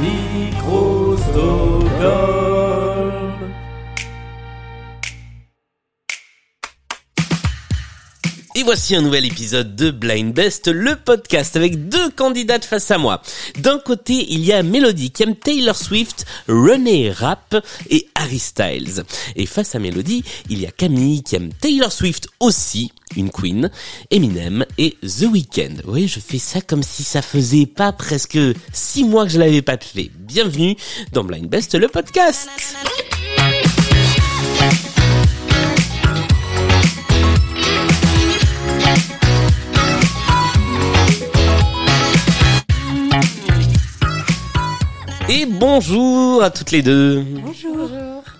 Micro-Stockholm. Et voici un nouvel épisode de Blind Best, le podcast avec deux candidates face à moi. D'un côté, il y a Melody qui aime Taylor Swift, René Rapp et Harry Styles. Et face à Melody, il y a Camille qui aime Taylor Swift aussi, une queen, Eminem et The Weeknd. Oui, je fais ça comme si ça faisait pas presque six mois que je l'avais pas fait. Bienvenue dans Blind Best, le podcast. Et bonjour à toutes les deux. Bonjour.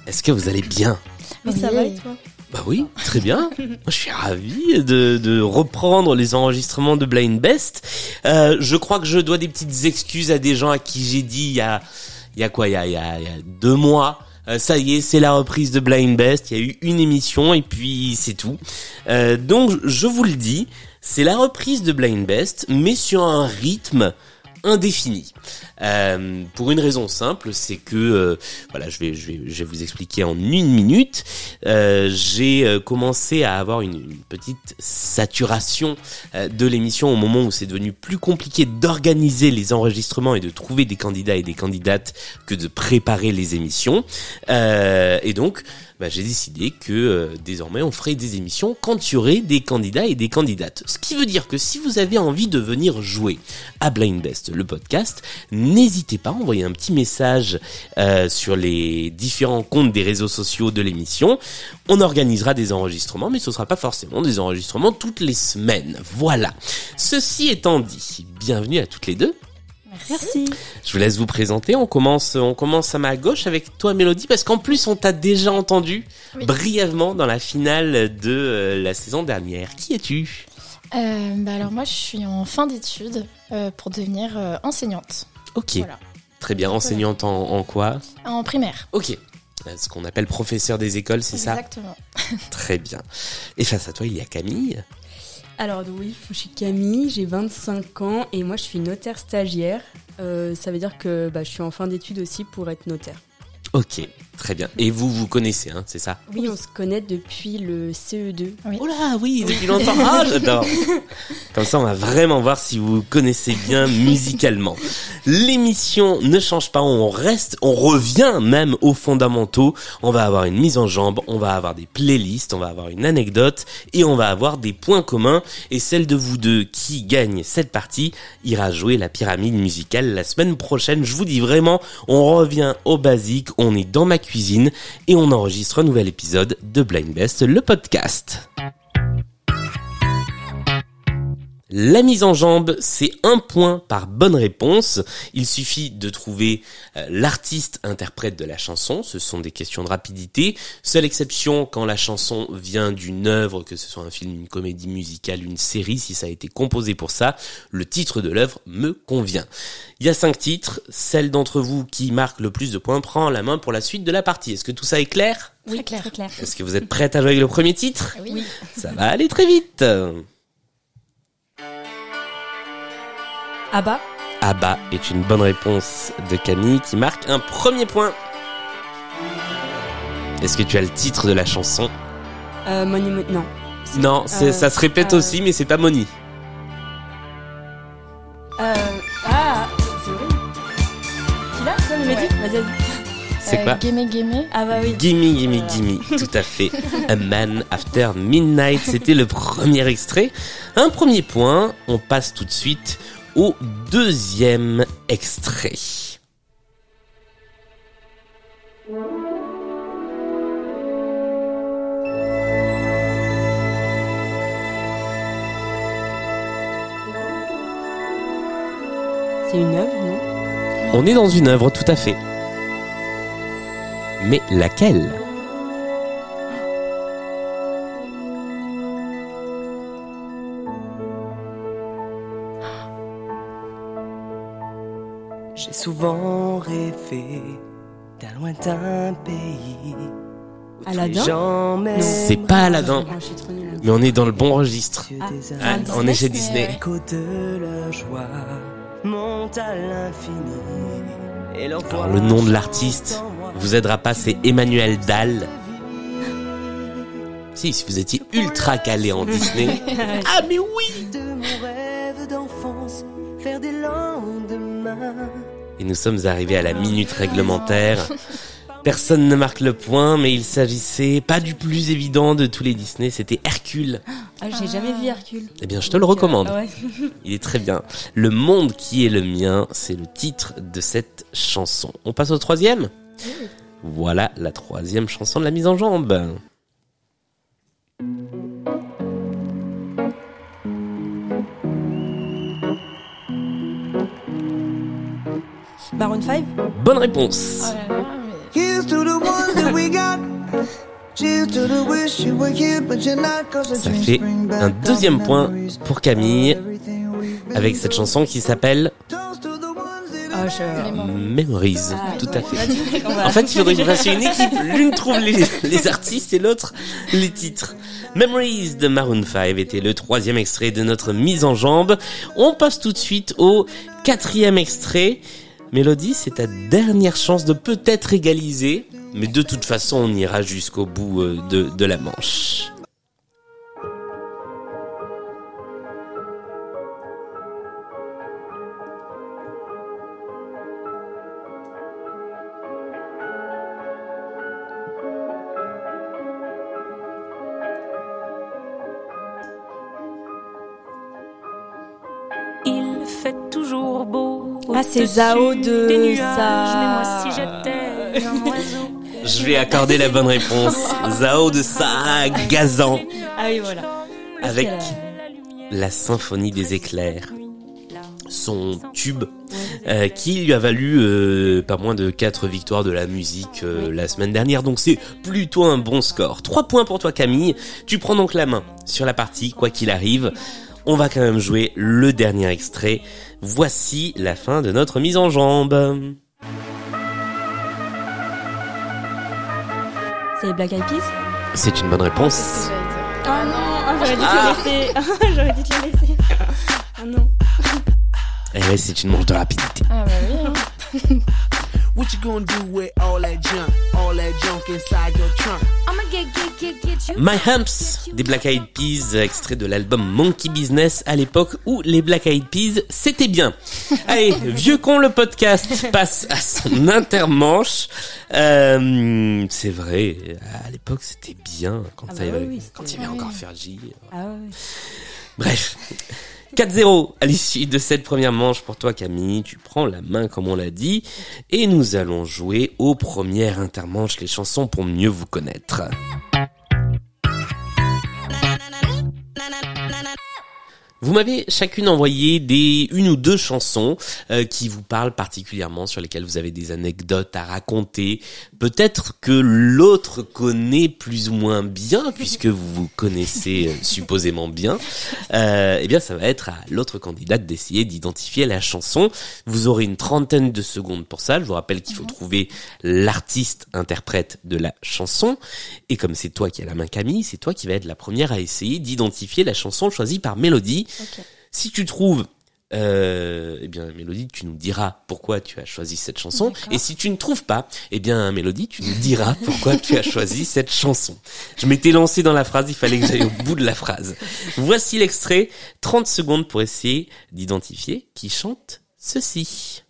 Est-ce que vous allez bien? Mais ça va et toi? Bah oui, très bien. Je suis ravi de, de reprendre les enregistrements de Blind Best. Euh, je crois que je dois des petites excuses à des gens à qui j'ai dit il y a, il y a quoi, il y a, il y a, il y a deux mois. euh, ça y est, c'est la reprise de Blind Best. Il y a eu une émission et puis c'est tout. Euh, donc, je vous le dis, c'est la reprise de Blind Best, mais sur un rythme indéfini. Euh, pour une raison simple, c'est que euh, voilà, je vais, je vais je vais vous expliquer en une minute. Euh, J'ai euh, commencé à avoir une, une petite saturation euh, de l'émission au moment où c'est devenu plus compliqué d'organiser les enregistrements et de trouver des candidats et des candidates que de préparer les émissions. Et donc, bah, j'ai décidé que euh, désormais on ferait des émissions quand il y aurait des candidats et des candidates. Ce qui veut dire que si vous avez envie de venir jouer à Blind Best, le podcast, n'hésitez pas à envoyer un petit message euh, sur les différents comptes des réseaux sociaux de l'émission. On organisera des enregistrements, mais ce sera pas forcément des enregistrements toutes les semaines. Voilà. Ceci étant dit, bienvenue à toutes les deux. Merci. Je vous laisse vous présenter. On commence, on commence à ma gauche avec toi, Mélodie, parce qu'en plus, on t'a déjà entendu Oui. brièvement dans la finale de euh, la saison dernière. Qui es-tu? Euh, bah alors moi je suis en fin d'études euh, pour devenir enseignante. Ok, Voilà. très bien. Enseignante en, en quoi En primaire. Ok. Euh, Ce qu'on appelle professeur des écoles, c'est ça Exactement. Très bien. Et face à toi, il y a Camille. Alors oui, je suis Camille, j'ai 25 ans et moi je suis notaire stagiaire. Euh, ça veut dire que bah, je suis en fin d'études aussi pour être notaire. Ok, très bien. Et vous, vous connaissez, hein, c'est ça Oui, on se connaît depuis le E CE2. Oh là, oui, depuis longtemps. Ah, j'adore. Comme ça, on va vraiment voir si vous connaissez bien musicalement. L'émission ne change pas, on reste, on revient même aux fondamentaux. On va avoir une mise en jambe, on va avoir des playlists, on va avoir une anecdote et on va avoir des points communs. Et celle de vous deux qui gagne cette partie ira jouer la pyramide musicale la semaine prochaine. Je vous dis vraiment, on revient au basique, on est dans ma cuisine et on enregistre un nouvel épisode de Blind Best, le podcast. La mise en jambe, c'est un point par bonne réponse. Il suffit de trouver euh, l'artiste interprète de la chanson. Ce sont des questions de rapidité. Seule exception quand la chanson vient d'une œuvre, que ce soit un film, une comédie musicale, une série, si ça a été composé pour ça, le titre de l'œuvre me convient. Il y a cinq titres. Celle d'entre vous qui marque le plus de points prend la main pour la suite de la partie. Est-ce que tout ça est clair? Clair. Très clair. Est-ce que vous êtes prête à jouer avec le premier titre? Oui. Ça va aller très vite. Abba, Abba est une bonne réponse de Camille qui marque un premier point. Est-ce que tu as le titre de la chanson? Euh, Money Money- non. Non, Euh, ça se répète euh, aussi, mais c'est pas Moni. Euh, ah, c'est vrai. Tu l'as toi, le Ouais. Mehdi Vas-y, vas-y. C'est Euh, quoi Gimme Gimme. Ah bah oui. Gimme, gimme, gimme, tout à fait. A Man After Midnight, c'était le premier extrait. Un premier point, on passe tout de suite au deuxième extrait. C'est une œuvre, non? On est dans une œuvre, tout à fait. Mais laquelle? J'ai souvent rêvé d'un lointain pays. où tous Aladdin les gens m'aiment. C'est pas Aladdin, Ah, mais on est dans le bon registre. Ah, Ah, on est chez Disney, Disney. L'écho de la joie monte à l'infini. Et leur Alors le nom de l'artiste vous aidera pas, c'est Emmanuel Dahl. Si, si vous étiez ultra calé en Disney. ah mais oui Et nous sommes arrivés à la minute réglementaire. Personne ne marque le point, mais il s'agissait pas du plus évident de tous les Disney, c'était Hercule. Ah, j'ai jamais vu Hercule. Eh bien, je te le recommande. Ah ouais. Il est très bien. Le monde qui est le mien, c'est le titre de cette chanson. On passe au troisième? Voilà la troisième chanson de la mise en jambe. Baron 5 Bonne réponse. Oh là là, mais- Here's to the ones that we got. Ça fait un deuxième point pour Camille avec cette chanson qui s'appelle Toast to the ones that Ah, je... Vraiment. Memories. Ah, Tout à fait. En fait, il faudrait que fassiez une équipe. L'une trouve les, les artistes et l'autre les titres. Memories de Maroon 5 était le troisième extrait de notre mise en jambe. On passe tout de suite au quatrième extrait. Mélodie, c'est ta dernière chance de peut-être égaliser. Mais de toute façon, on ira jusqu'au bout euh, de, de la manche. Il fait toujours beau. Ah, c'est Zao de des nuages, sa- Mais moi, si j'étais un oiseau. Je vais accorder la bonne réponse. Zao de Sa Gazan Ah oui, voilà. avec la symphonie des éclairs. Son tube euh, qui lui a valu euh, pas moins de 4 victoires de la musique euh, la semaine dernière. Donc c'est plutôt un bon score. 3 points pour toi Camille. Tu prends donc la main sur la partie, quoi qu'il arrive. On va quand même jouer le dernier extrait. Voici la fin de notre mise en jambe. C'est les Black Eyed Peas C'est une bonne réponse. Ah non, j'aurais dû Ah. te le laisser. j'aurais dû te laisser. Ah non. Et ouais, c'est une manche de rapidité. Ah bah oui. hein. What you gonna do with all that junk? All that junk inside your trunk? I'ma get, get, get, get you. My Humps des Black Eyed Peas, extrait de l'album Monkey Business à l'époque où les Black Eyed Peas c'était bien. Allez, vieux con le podcast passe à son intermanche. Euh, c'est vrai, à l'époque c'était bien quand, Ah bah avait- oui, quand il y avait encore Fergie. Ah ouais. Bref. 4-0 à l'issue de cette première manche pour toi Camille, tu prends la main comme on l'a dit et nous allons jouer aux premières intermanches les chansons pour mieux vous connaître. Vous m'avez chacune envoyé des une ou deux chansons euh, qui vous parlent particulièrement, sur lesquelles vous avez des anecdotes à raconter. Peut-être que l'autre connaît plus ou moins bien, puisque vous vous connaissez euh, supposément bien. Euh, eh bien, ça va être à l'autre candidate d'essayer d'identifier la chanson. Vous aurez une trentaine de secondes pour ça. Je vous rappelle qu'il faut trouver l'artiste interprète de la chanson. Et comme c'est toi qui as la main Camille, c'est toi qui va être la première à essayer d'identifier la chanson choisie par Mélodie. Si tu trouves, euh, eh bien Mélodie, tu nous diras pourquoi tu as choisi cette chanson. Et si tu ne trouves pas, eh bien Mélodie, tu nous diras pourquoi tu as choisi cette chanson. Je m'étais lancé dans la phrase, il fallait que j'aille au bout de la phrase. Voici l'extrait, 30 secondes pour essayer d'identifier qui chante ceci.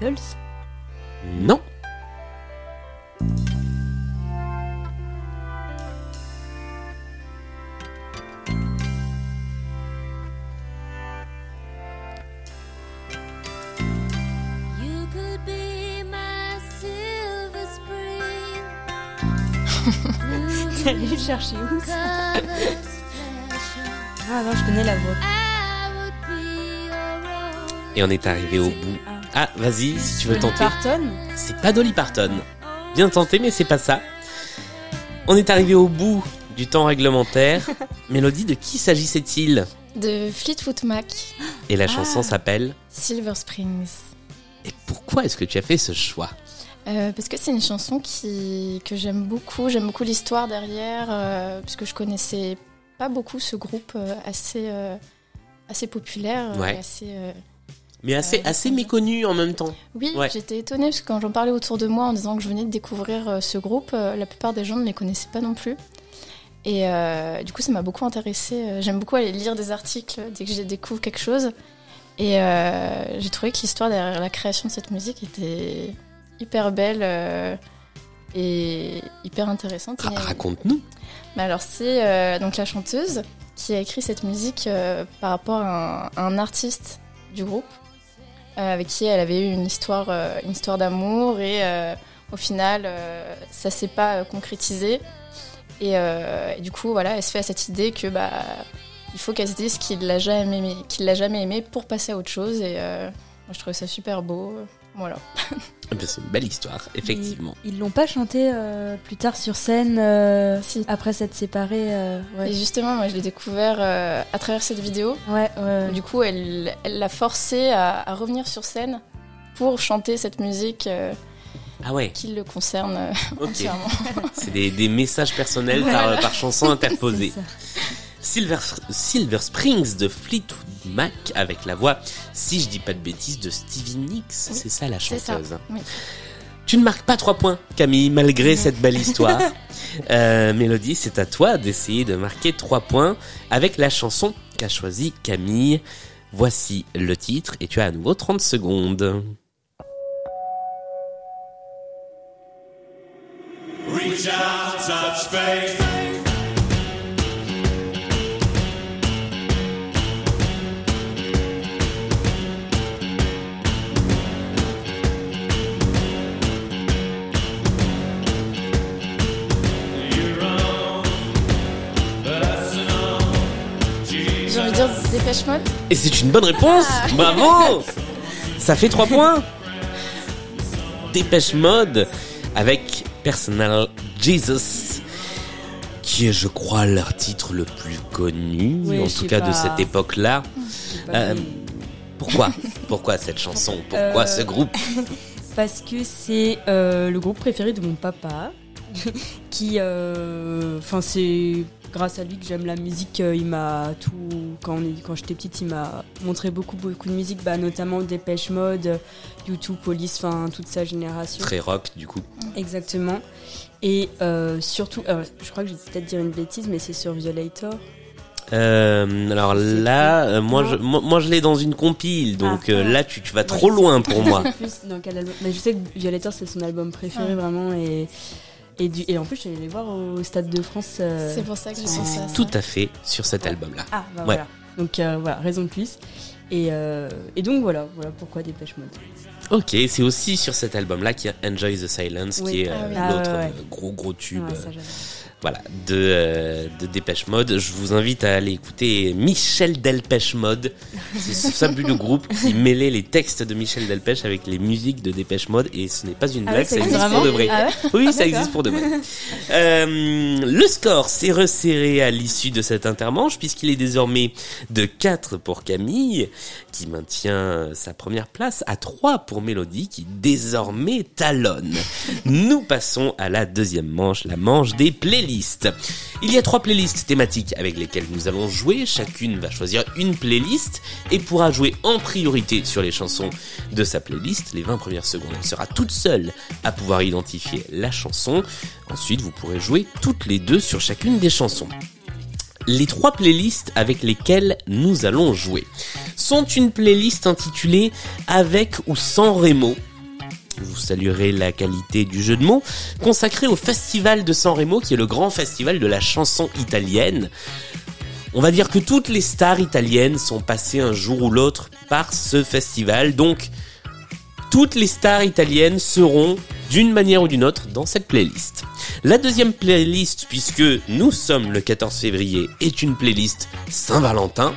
Beatles? Non. T'es allé chercher où ça Ah non, je connais la voix. Et on est arrivé au bout. Ah, vas-y, si tu veux tenter. Parton C'est pas Dolly Parton. Bien tenté, mais c'est pas ça. On est arrivé au bout du temps réglementaire. Mélodie, de qui s'agissait-il? De Fleetwood Mac, Et la chanson s'appelle Silver Springs. Et pourquoi est-ce que tu as fait ce choix? Euh, parce que c'est une chanson qui, que j'aime beaucoup. J'aime beaucoup l'histoire derrière, euh, puisque je connaissais pas beaucoup ce groupe euh, assez, assez populaire. Ouais. assez, Mais assez, Euh, assez méconnu en même temps. Oui, Ouais. j'étais étonnée parce que quand j'en parlais autour de moi en disant que je venais de découvrir euh, ce groupe, euh, la plupart des gens ne les connaissaient pas non plus. Et euh, du coup, ça m'a beaucoup intéressée. J'aime beaucoup aller lire des articles dès que je découvre quelque chose. Et euh, j'ai trouvé que l'histoire derrière la création de cette musique était hyper belle euh, et hyper intéressante. Ra- Et- Raconte-nous. alors c'est donc la chanteuse qui a écrit cette musique par rapport à un, à un artiste du groupe avec qui elle avait eu une histoire, euh, une histoire d'amour et euh, au final euh, ça s'est pas euh, concrétisé. Et, euh, du coup voilà elle se fait à cette idée que bah il faut qu'elle se dise qu'il l'a jamais aimé, qu'il l'a jamais aimé pour passer à autre chose. Et euh, moi je trouvais ça super beau voilà Eh ben, C'est une belle histoire, effectivement. Ils l'ont pas chanté euh, plus tard sur scène euh, Si. après s'être séparés. euh, et justement moi je l'ai découvert euh, à travers cette vidéo Ouais, ouais, ouais. Du coup, elle elle l'a forcé à, à revenir sur scène pour chanter cette musique euh, Ah ouais, qui le concerne euh, ok. entièrement. C'est des, des messages personnels par, par chanson interposée. Silver Springs de Fleetwood Mac avec la voix, si je dis pas de bêtises, de Stevie Nicks. Oui, c'est ça la ça, chanteuse. oui. Tu ne marques pas trois points, Camille, malgré cette belle histoire. Euh, Mélodie, c'est à toi d'essayer de marquer trois points avec la chanson qu'a choisie Camille. Voici le titre et tu as à nouveau 30 secondes. Reach out, touch faith. Dépêche Mode. Et c'est une bonne réponse Bravo Ça fait 3 points Dépêche Mode avec Personal Jesus qui est je crois leur titre le plus connu Oui, en tout cas de cette époque-là. Euh, Pourquoi? Pourquoi cette chanson? Pourquoi Euh, ce groupe? Parce que c'est euh, le groupe préféré de mon papa. qui. euh, Enfin, c'est grâce à lui que j'aime la musique. euh, Il m'a tout. Quand, on est- quand j'étais petite, il m'a montré beaucoup, beaucoup de musique, bah, notamment Dépêche Mode, YouTube, Police, enfin, toute sa génération. Très rock du coup. Exactement. Et euh, surtout, euh, je crois que je vais peut-être dire une bêtise, mais c'est sur Violator. Euh, alors là, euh, moi, je, moi, moi, je l'ai dans une compile, donc Ah. euh, là tu, tu vas trop loin pour moi. Plus dans quel album Mais je sais que Violator, c'est son album préféré, Ah. vraiment. Et, et, du, et en plus, je suis allée les voir au Stade de France. euh, C'est pour ça que je pense à ça. Tout à fait sur cet album-là. Ah, bah Ouais. voilà. Donc euh, voilà, raison de plus. Et, euh, et donc voilà, voilà pourquoi Dépêche Mode. Ok, c'est aussi sur cet album-là qu'il y a Enjoy the Silence, Oui. qui est euh, Ah oui. Ah l'autre ouais, ouais. euh, gros gros tube. Ouais, euh, ça. Voilà, de, euh, de Dépêche Mode. Je vous invite à aller écouter Michel Delpech Mode. C'est ce fabuleux groupe qui mêlait les textes de Michel Delpech avec les musiques de Dépêche Mode et ce n'est pas une Ah blague, ouais, ça ça existe pour de vrai. Ah ouais Oui, ça D'accord. existe pour de vrai. Euh, le score s'est resserré à l'issue de cette intermanche puisqu'il est désormais de 4 pour Camille qui maintient sa première place à 3 pour Mélodie qui désormais talonne. Nous passons à la deuxième manche, la manche des playlists. Il y a trois playlists thématiques avec lesquelles nous allons jouer. Chacune va choisir une playlist et pourra jouer en priorité sur les chansons de sa playlist. Les 20 premières secondes, elle sera toute seule à pouvoir identifier la chanson. Ensuite, vous pourrez jouer toutes les deux sur chacune des chansons. Les trois playlists avec lesquelles nous allons jouer sont une playlist intitulée Avec ou sans Remo. Vous saluerez la qualité du jeu de mots, consacré au Festival de San Remo, qui est le grand festival de la chanson italienne. On va dire que toutes les stars italiennes sont passées un jour ou l'autre par ce festival, donc toutes les stars italiennes seront d'une manière ou d'une autre dans cette playlist. La deuxième playlist, puisque nous sommes le 14 février, est une playlist Saint-Valentin.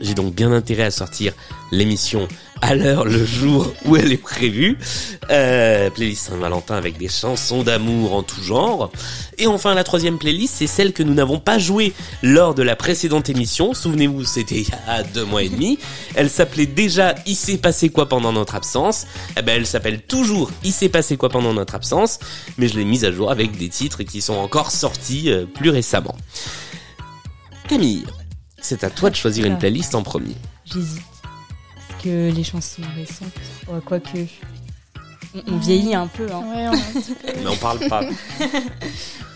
J'ai donc bien intérêt à sortir l'émission à l'heure, le jour où elle est prévue. Euh, playlist Saint-Valentin avec des chansons d'amour en tout genre. Et enfin, la troisième playlist, c'est celle que nous n'avons pas jouée lors de la précédente émission. Souvenez-vous, c'était il y a deux mois et demi. Elle s'appelait déjà Il s'est passé quoi pendant notre absence? Eh ben, elle s'appelle toujours Il s'est passé quoi pendant notre absence. Mais je l'ai mise à jour avec des titres qui sont encore sortis euh, plus récemment. Camille, c'est à toi de choisir une playlist en premier. J'hésite. Que les chansons récentes, ouais, quoique. On, on vieillit un peu. Hein. Ouais, on a un petit peu. Mais on parle pas.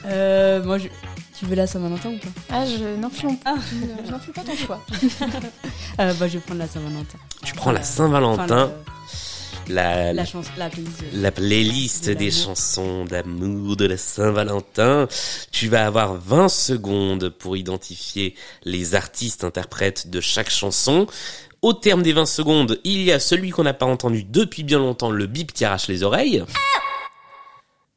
Euh, moi, je... tu veux la Saint-Valentin ou pas? Ah, je n'influe Ah. pas ton choix. euh, bah, Je vais prendre la Saint-Valentin. Tu prends la Saint-Valentin, le- la, la, la playlist. la playlist De des chansons d'amour de la Saint-Valentin. Tu vas avoir 20 secondes pour identifier les artistes interprètes de chaque chanson. Au terme des 20 secondes, il y a celui qu'on n'a pas entendu depuis bien longtemps, le bip qui arrache les oreilles.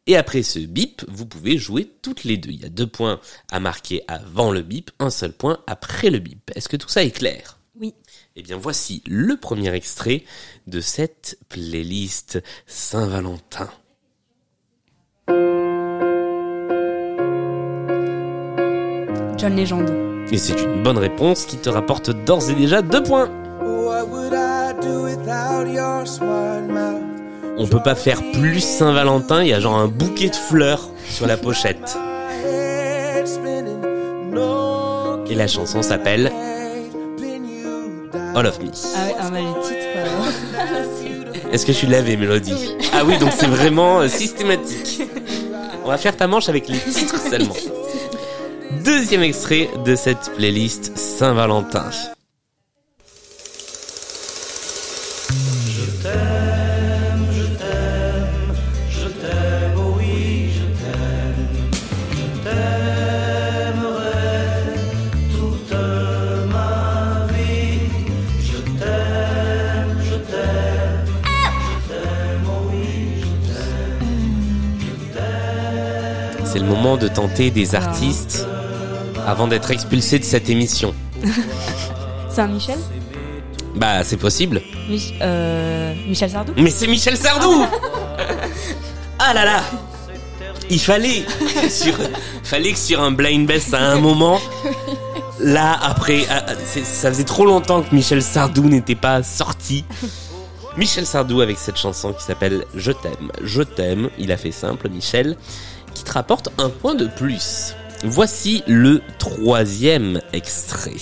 Et après ce bip, vous pouvez jouer toutes les deux. Il y a deux points à marquer avant le bip, un seul point après le bip. Est-ce que tout ça est clair? Oui. Eh bien voici le premier extrait de cette playlist Saint-Valentin. John Legend. Et c'est une bonne réponse qui te rapporte d'ores et déjà deux points. What would I do without your smart mouth? On peut pas faire plus Saint-Valentin, il y a genre un bouquet de fleurs sur la pochette. Et la chanson s'appelle. All of Me. Ah ouais, ah, les titres. euh, Est-ce que tu l'avais, Mélodie Ah oui, donc c'est vraiment euh, systématique. On va faire ta manche avec les titres seulement. Deuxième extrait de cette playlist Saint-Valentin. Moment de tenter des artistes avant d'être expulsé de cette émission. Saint-Michel Bah, c'est possible. Mich- euh, Michel Sardou? Mais c'est Michel Sardou Ah là là Il fallait sur, fallait que sur un blind best à un moment, là après, ah, ah, ça faisait trop longtemps que Michel Sardou n'était pas sorti. Michel Sardou avec cette chanson qui s'appelle Je t'aime, je t'aime. Il a fait simple, Michel, qui te rapporte un point de plus. Voici le troisième extrait.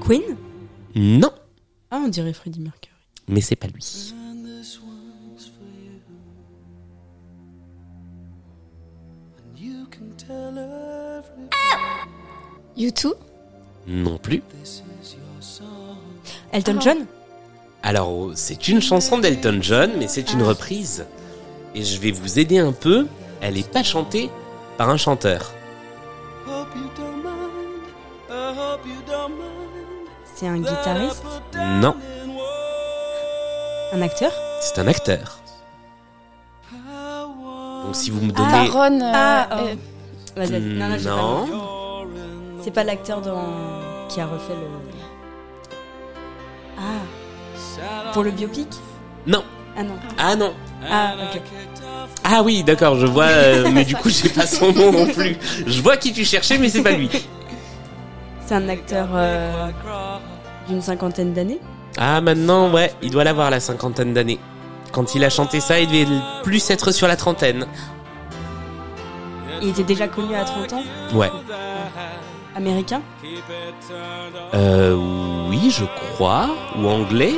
Queen Non, Ah, on dirait Freddie Mercury. mais c'est pas lui. You can tell every U2 Non plus. Elton Ah. John Alors, c'est une chanson d'Elton John, mais c'est une reprise. Et je vais vous aider un peu. Elle est pas chantée par un chanteur. C'est un guitariste Non, Un acteur c'est un acteur. Donc si vous me donnez... Taron. euh, Ah, oh. euh, Vas-y, vas-y. Non, non, j'ai pas non. le nom. C'est pas l'acteur dans... qui a refait le... Ah Pour le biopic Non. Ah non. Ah non. Ah, ok. Ah oui, d'accord, je vois, euh, mais du coup, j'ai pas son nom non plus. Je vois qui tu cherchais, mais c'est pas lui. C'est un acteur euh, d'une cinquantaine d'années Ah, maintenant, ouais, il doit l'avoir la cinquantaine d'années. Quand il a chanté ça, il devait plus être sur la trentaine. Il était déjà connu à 30 ans Ouais. Américain Euh, oui, je crois. Ou anglais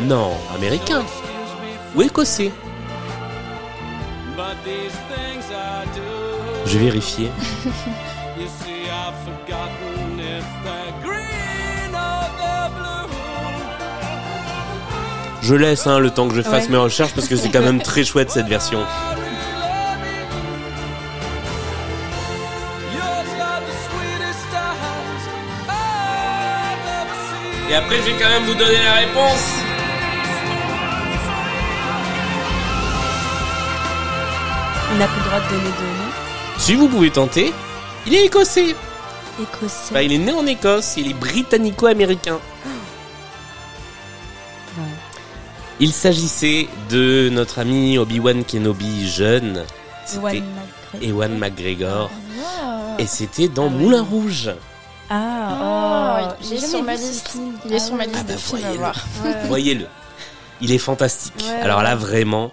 Non, américain. Ou écossais. Je vais vérifier. Je laisse hein, le temps que je fasse Ouais. mes recherches parce que c'est quand même très chouette cette version. Et après, je vais quand même vous donner la réponse. On n'a plus le droit de donner de nom. Si vous pouvez tenter, il est écossais. Écossais. Bah, il est né en Écosse, il est britannico-américain. Ouais. Il s'agissait de notre ami Obi-Wan Kenobi jeune. Ewan C'était McGregor. Ewan McGregor. ah. Et c'était dans Moulin Rouge. Ah, Ah, oh, il j'ai est sur ma liste. Il est sur ma ouais. liste Ah bah, de films à voyez-le. voir. Ouais. Voyez-le. Il est fantastique. Ouais, Alors là, vraiment,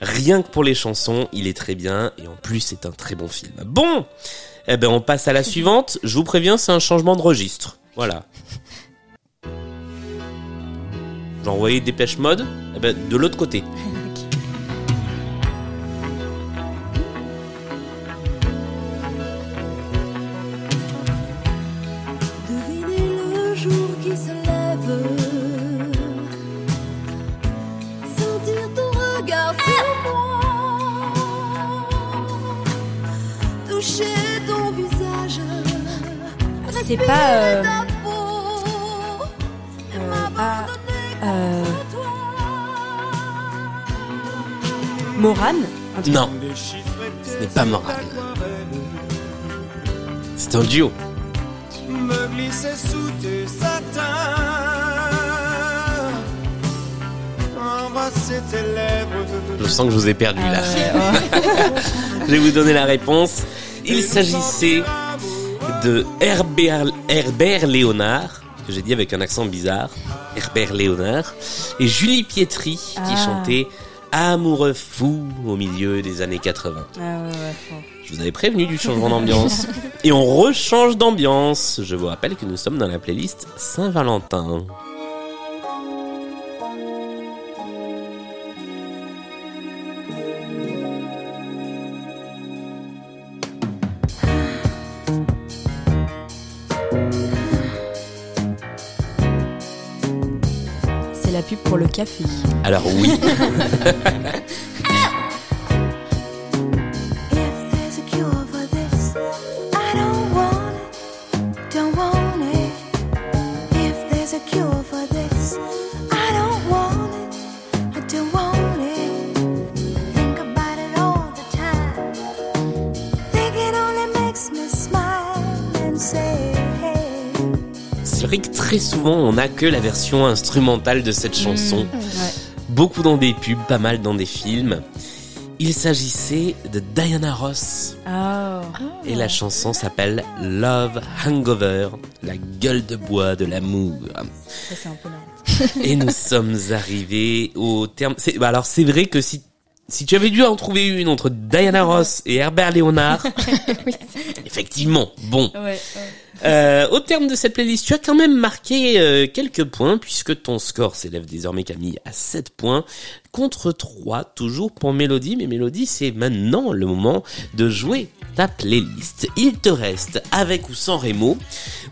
rien que pour les chansons, il est très bien et en plus, c'est un très bon film. Bon, eh ben, on passe à la suivante. Je vous préviens, c'est un changement de registre. Voilà. J'ai envoyé Dépêche Mode, eh ben, de l'autre côté. C'est un duo. Me glisser sous tes satins. Embrasser tes lèvres. Je sens que je vous ai perdu là. Ah ouais, Je vais vous donner la réponse. Il s'agissait de Herbert, Herbert Léonard, que j'ai dit avec un accent bizarre, Herbert Léonard, et Julie Pietri qui Ah. chantait Amoureux fou au milieu des années 80. Ah ouais, ouais, ouais. Je vous avais prévenu du changement d'ambiance. Et on rechange d'ambiance. Je vous rappelle que nous sommes dans la playlist Saint-Valentin. La pub pour le café. Alors oui, très souvent on n'a que la version instrumentale de cette chanson. Beaucoup dans des pubs, pas mal dans des films. Il s'agissait de Diana Ross Ah. et la chanson s'appelle Love Hangover, la gueule de bois de l'amour. Ça, c'est un peu lent. Et nous sommes arrivés au terme. bah alors c'est vrai que si si tu avais dû en trouver une entre Diana Ross et Herbert Léonard, effectivement, bon. Ouais, Euh, au terme de cette playlist, tu as quand même marqué euh, quelques points puisque ton score s'élève désormais Camille à 7 points contre 3 toujours pour Mélodie. Mais Mélodie, c'est maintenant le moment de jouer ta playlist. Il te reste avec ou sans Rémo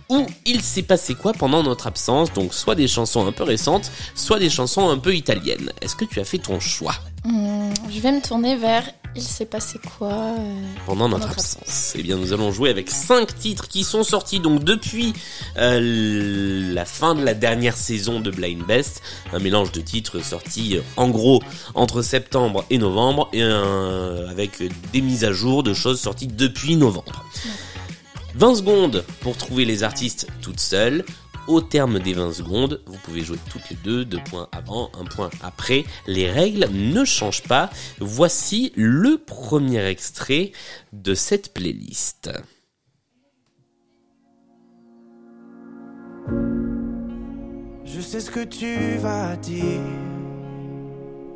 ou il s'est passé quoi pendant notre absence? Donc soit des chansons un peu récentes, soit des chansons un peu italiennes. Est-ce que tu as fait ton choix? Hum, je vais me tourner vers Il s'est passé quoi euh, pendant notre Notre absence. Eh bien, nous allons jouer avec cinq titres qui sont sortis donc depuis euh, la fin de la dernière saison de Blind Best, un mélange de titres sortis euh, en gros entre septembre et novembre, et avec des mises à jour de choses sorties depuis novembre. 20 secondes pour trouver les artistes toutes seules. Au terme des 20 secondes, vous pouvez jouer toutes les deux, deux points avant, un point après. Les règles ne changent pas. Voici le premier extrait de cette playlist. Je sais ce que tu vas dire,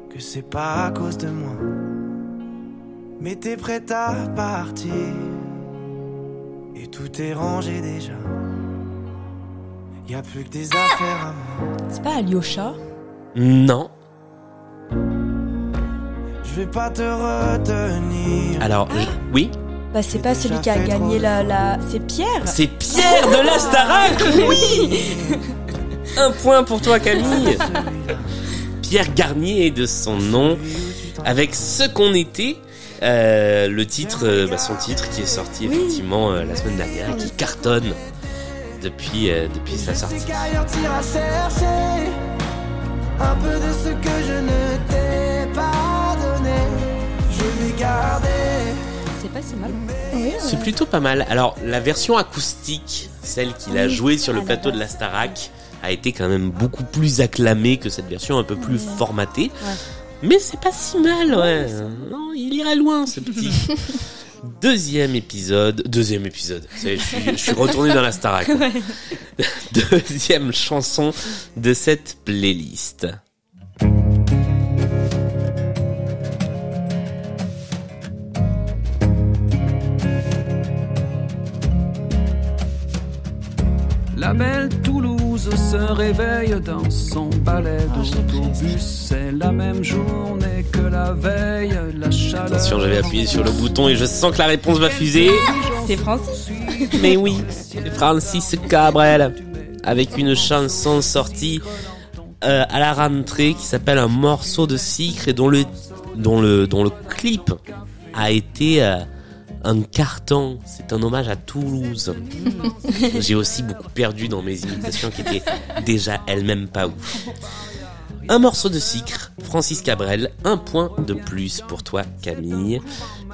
que c'est pas à cause de moi. Mais t'es prête à partir, et tout est rangé déjà. Y a plus que des affaires à moi. C'est pas Alyosha? Non. Je vais pas te retenir. Alors, je- oui, Bah, c'est pas celui qui a gagné la. la... C'est Pierre. C'est Pierre de la Starac, oui. Un point pour toi Camille. Pierre Garnier de son nom, avec Ce qu'on était, euh, le titre, euh, bah, son titre qui est sorti Oui. effectivement euh, la semaine dernière et qui cartonne depuis, euh, depuis sa sortie. C'est qu'ailleurs t'iras chercher un peu de ce que je ne t'ai pas donné. Je vais garder. C'est pas si mal. Oui, C'est plutôt pas mal. Alors, la version acoustique, celle qu'il a Oui, jouée sur le la plateau de la Starac, a été quand même beaucoup plus acclamée que cette version un peu plus formatée. Mais c'est pas si mal, ouais. Non, il ira loin, ce petit. Deuxième épisode, deuxième épisode. Je suis, je suis retourné dans la Starac. Deuxième chanson de cette playlist. Réveille dans son balai Ah, d'autobus. C'est la même journée que la veille, la chaleur. Attention, j'avais appuyé sur le bouton et je sens que la réponse va fuser. C'est Francis. Mais oui, c'est Francis Cabrel avec une chanson sortie euh, à la rentrée qui s'appelle Un morceau de sucre et dont le dont le dont le clip a été euh, un carton. C'est un hommage à Toulouse. J'ai aussi beaucoup perdu dans mes imitations qui étaient déjà elles-mêmes pas ouf. Un morceau de sucre, Francis Cabrel, un point de plus pour toi Camille.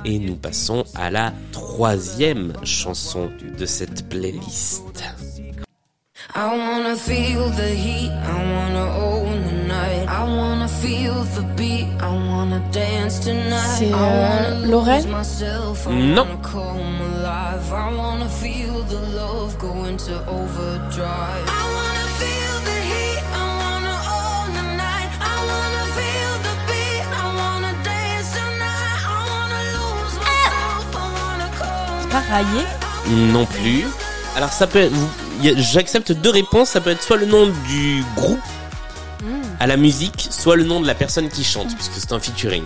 Et nous passons à la troisième chanson de cette playlist. I wanna feel the heat, I wanna own the night. I wanna feel the beat, I wanna dance tonight. C'est, I euh, wanna Lorraine? lose myself, I Non. wanna come alive. I wanna feel the love go into overdrive. I wanna feel the heat, I wanna own the night. I wanna feel the beat, I wanna dance tonight. I wanna lose myself, I wanna come Pas raillé? Non plus. Alors ça peut j'accepte deux réponses, ça peut être soit le nom du groupe à la musique, soit le nom de la personne qui chante, puisque c'est un featuring.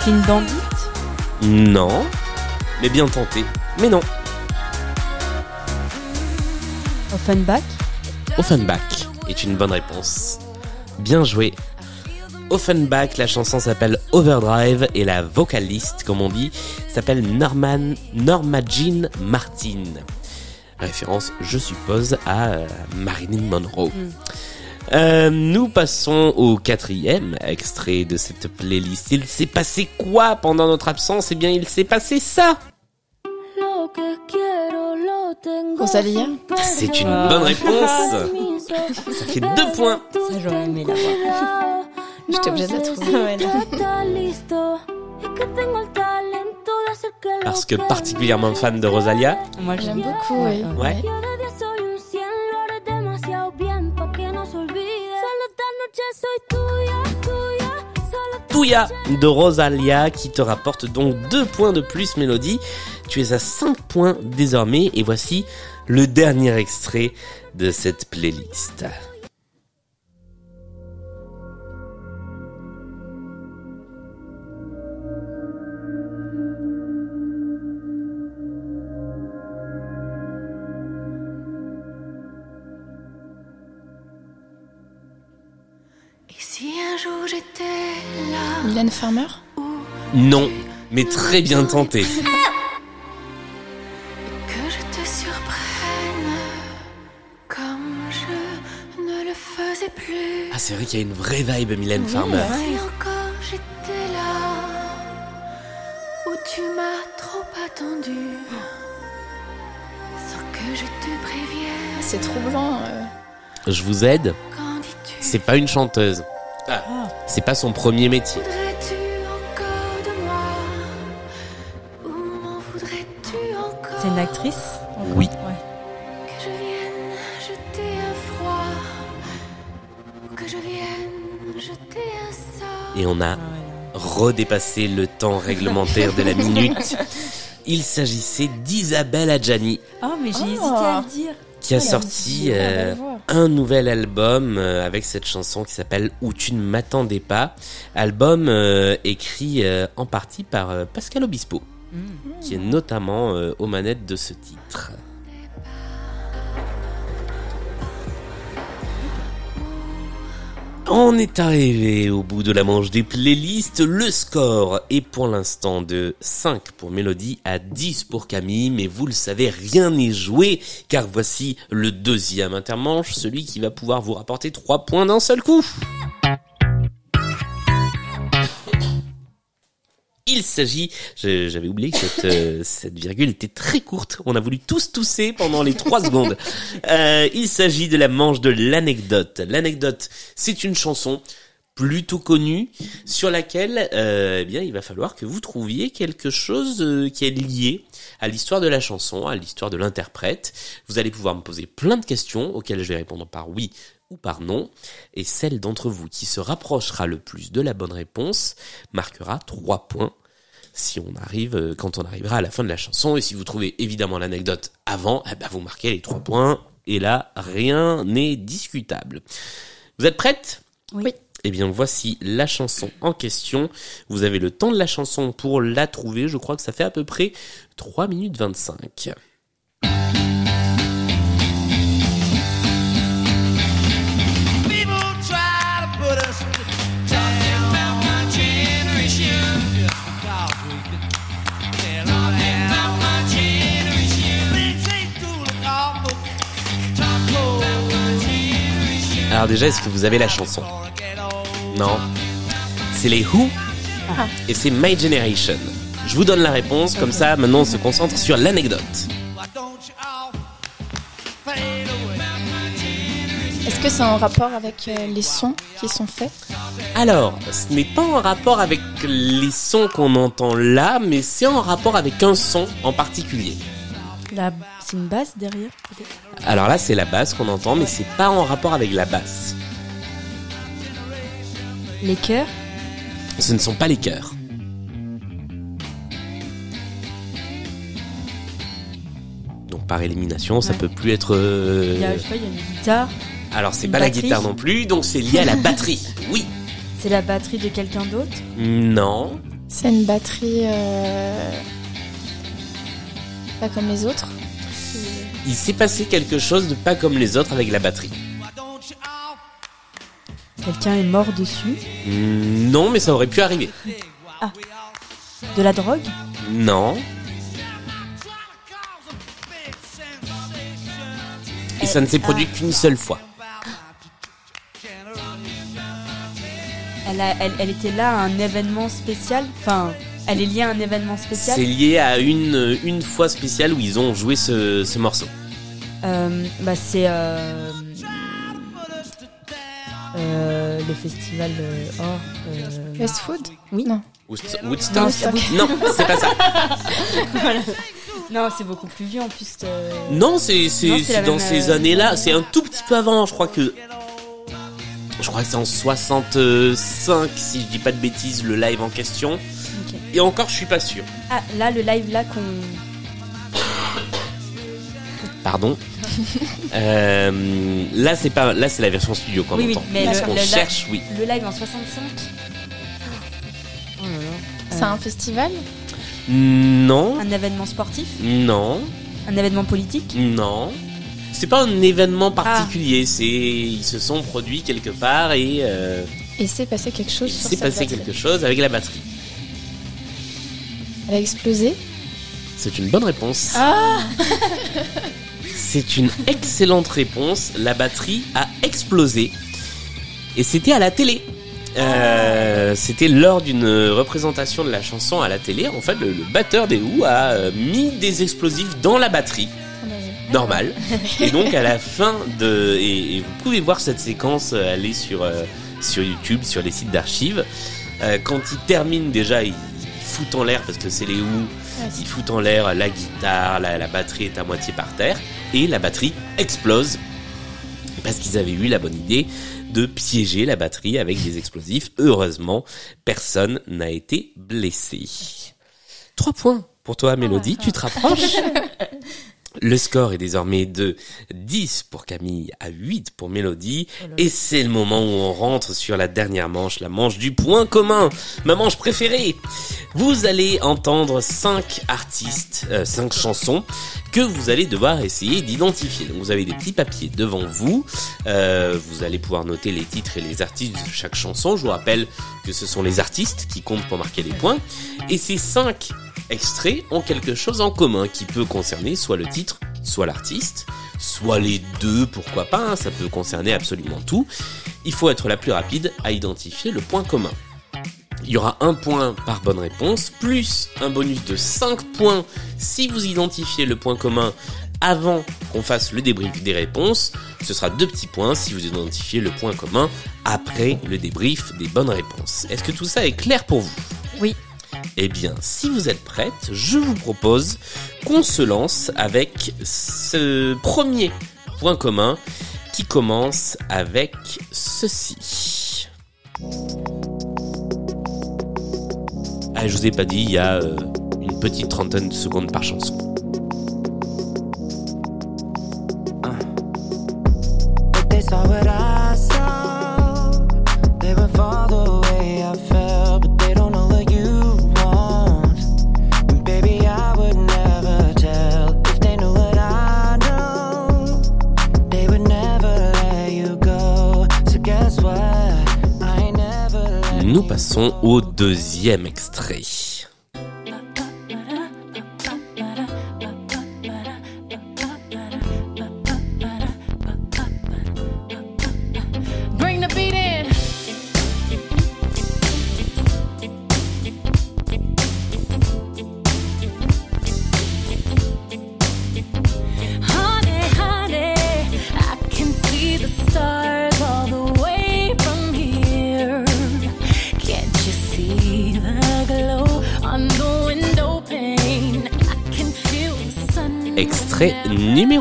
Clean Bandit? Non, mais bien tenté. Mais non. Offenbach? Offenbach est une bonne réponse. Bien joué. Offenbach, la chanson s'appelle Overdrive et la vocaliste, comme on dit, s'appelle Norman, Norma Jean Martin. Référence, je suppose, à euh, Marilyn Monroe. Euh, nous passons au quatrième extrait de cette playlist. Il s'est passé quoi pendant notre absence? Eh bien, il s'est passé ça! Rosalia C'est une bonne réponse. Ça fait deux points. Ça, j'aurais aimé la voir. J'étais obligée de la trouver. Parce que particulièrement fan de Rosalia. Moi, J'aime beaucoup, oui. Ouais. Touya de Rosalia qui te rapporte donc deux points de plus Mélodie. Tu es à 5 points désormais et voici le dernier extrait de cette playlist. Mylène Farmer? Non, mais très bien tenté. que je te surprenne comme je ne le faisais plus. Ah c'est vrai qu'il y a une vraie vibe Mylène Oui, Farmer. ouais. Si encore j'étais là où tu m'as trop attendu sans que je te prévienne. C'est troublant. euh. Je vous aide, c'est pas une chanteuse. Ah, c'est pas son premier métier. Et on a redépassé le temps réglementaire de la minute. Il s'agissait d'Isabelle Adjani Oh, mais j'ai Oh. hésité à le dire. qui a a sorti euh, un nouvel album euh, avec cette chanson qui s'appelle Où tu ne m'attendais pas. Album euh, écrit euh, en partie par euh, Pascal Obispo, qui est notamment euh, aux manettes de ce titre. On est arrivé au bout de la manche des playlists. Le score est pour l'instant de 5 pour Mélodie à 10 pour Camille, mais vous le savez, rien n'est joué, car voici le deuxième intermanche, celui qui va pouvoir vous rapporter 3 points d'un seul coup. Il s'agit, j'avais oublié que cette, euh, cette virgule était très courte. On a voulu tous tousser pendant les trois secondes. Euh, il s'agit de la manche de l'anecdote. L'anecdote, c'est une chanson plutôt connue sur laquelle, euh, eh bien, il va falloir que vous trouviez quelque chose qui est lié à l'histoire de la chanson, à l'histoire de l'interprète. Vous allez pouvoir me poser plein de questions auxquelles je vais répondre par oui ou par non, et celle d'entre vous qui se rapprochera le plus de la bonne réponse marquera 3 points. si on arrive, euh, quand on arrivera à la fin de la chanson. Et si vous trouvez évidemment l'anecdote avant, eh ben vous marquez les trois points. Et là, rien n'est discutable. Vous êtes prête? Oui. Eh bien, voici la chanson en question. Vous avez le temps de la chanson pour la trouver. Je crois que ça fait à peu près 3 minutes 25. Alors déjà, est-ce que vous avez la chanson? Non. C'est les Who et c'est My Generation. Je vous donne la réponse, comme ça maintenant on se concentre sur l'anecdote. Est-ce que c'est en rapport avec euh, les sons qui sont faits? Alors, ce n'est pas en rapport avec les sons qu'on entend là, mais c'est en rapport avec un son en particulier. La... C'est une basse derrière Alors là, c'est la basse qu'on entend, mais c'est pas en rapport avec la basse. Les chœurs Ce ne sont pas les chœurs. Donc par élimination, ça Ouais. peut plus être. euh, Il y a, je sais pas, il y a une guitare. Alors c'est une pas la guitare non plus, donc c'est lié à la batterie. Oui. C'est la batterie de quelqu'un d'autre Non. C'est une batterie euh, pas comme les autres. Il s'est passé quelque chose de pas comme les autres avec la batterie. Quelqu'un est mort dessus Hmm, Non, mais ça aurait pu arriver. De la drogue Non. Et ça ne s'est produit qu'une seule fois. elle, a- elle, elle était là à un événement spécial Enfin, elle est liée à un événement spécial C'est lié à une, une fois spéciale où ils ont joué ce, ce morceau. Euh, bah c'est euh, euh, le festival euh, Or. euh, Fast food Oui. Non. Woodst- Woodstock Non, c'est- Non, c'est pas ça. Voilà. Non, c'est beaucoup plus vieux en plus. euh, Non, c'est dans ces euh, années-là. C'est un tout petit peu avant. Je crois que. Je crois que c'est en 65, si je dis pas de bêtises, le live en question. Et encore, je suis pas sûr. Ah, là, le live là qu'on. Pardon. Euh, là, c'est pas. Là, c'est la version studio qu'on Oui, oui, entend. mais le- qu'on le- cherche, oui. Le live en 65 Oh là. C'est un festival? Non, Un événement sportif? Non, Un événement politique? Non. C'est pas un événement particulier. C'est ils se sont produits quelque part et euh, Et c'est passé quelque chose il sur s'est passé batterie. quelque chose avec la batterie. Elle a explosé? C'est une bonne réponse. Ah C'est une excellente réponse. La batterie a explosé. Et c'était à la télé. Euh, c'était lors d'une représentation de la chanson à la télé. En fait, le, le batteur des Who a euh, mis des explosifs dans la batterie. Normal. Et donc, à la fin de. Et, et vous pouvez voir cette séquence euh, aller sur, euh, sur YouTube, sur les sites d'archives. Quand il termine, déjà, il, il fout en l'air parce que c'est les Who. Il fout en l'air la guitare, la, la batterie est à moitié par terre. Et la batterie explose. Parce qu'ils avaient eu la bonne idée de piéger la batterie avec des explosifs. Heureusement, personne n'a été blessé. Trois points pour toi, Mélodie. Tu te rapproches? Le score est désormais de 10 pour Camille à 8 pour Mélodie. Et c'est le moment où on rentre sur la dernière manche, la manche du point commun, ma manche préférée. Vous allez entendre 5 artistes, 5 chansons que vous allez devoir essayer d'identifier. Donc vous avez des petits papiers devant vous. Euh, vous allez pouvoir noter les titres et les artistes de chaque chanson. Je vous rappelle que ce sont les artistes qui comptent pour marquer les points. Et ces 5 extraits ont quelque chose en commun qui peut concerner soit le titre, soit l'artiste, soit les deux, pourquoi pas, hein, ça peut concerner absolument tout. Il faut être la plus rapide à identifier le point commun. Il y aura un point par bonne réponse, plus un bonus de 5 points si vous identifiez le point commun avant qu'on fasse le débrief des réponses. Ce sera deux petits points si vous identifiez le point commun après le débrief des bonnes réponses. Est-ce que tout ça est clair pour vous? Oui. Eh bien, si vous êtes prête, je vous propose qu'on se lance avec ce premier point commun qui commence avec ceci. Ah, je vous ai pas dit, il y a euh, une petite trentaine de secondes par chanson. Deuxième extrait.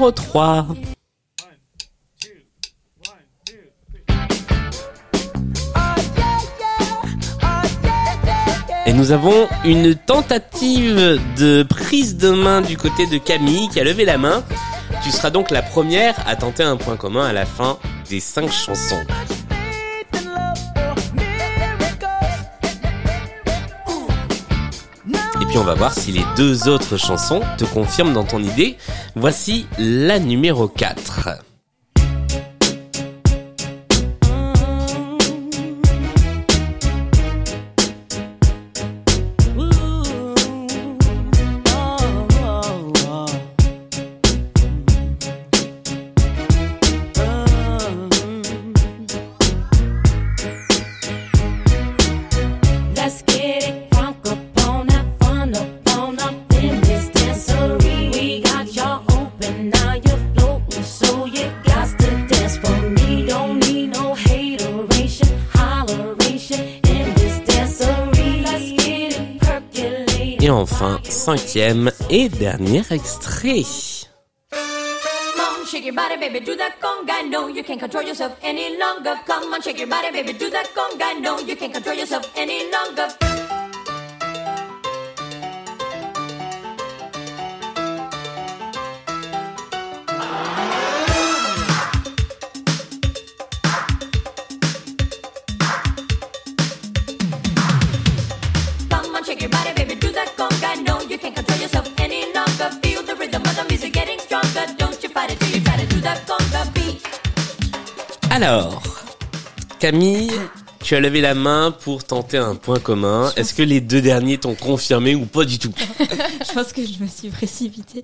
Numéro 3. Et nous avons une tentative de prise de main du côté de Camille qui a levé la main. Tu seras donc la première à tenter un point commun à la fin des cinq chansons. On va voir si les deux autres chansons te confirment dans ton idée. Voici la numéro 4. Cinquième et dernier extrait. Shake your body, baby, do that conga. No, you can't control yourself any longer. Come on, shake your body, baby, do that conga. No, you can't control yourself any longer. Alors, Camille, tu as levé la main pour tenter un point commun. Est-ce que les deux derniers t'ont confirmé ou pas du tout? Je pense que je me suis précipitée.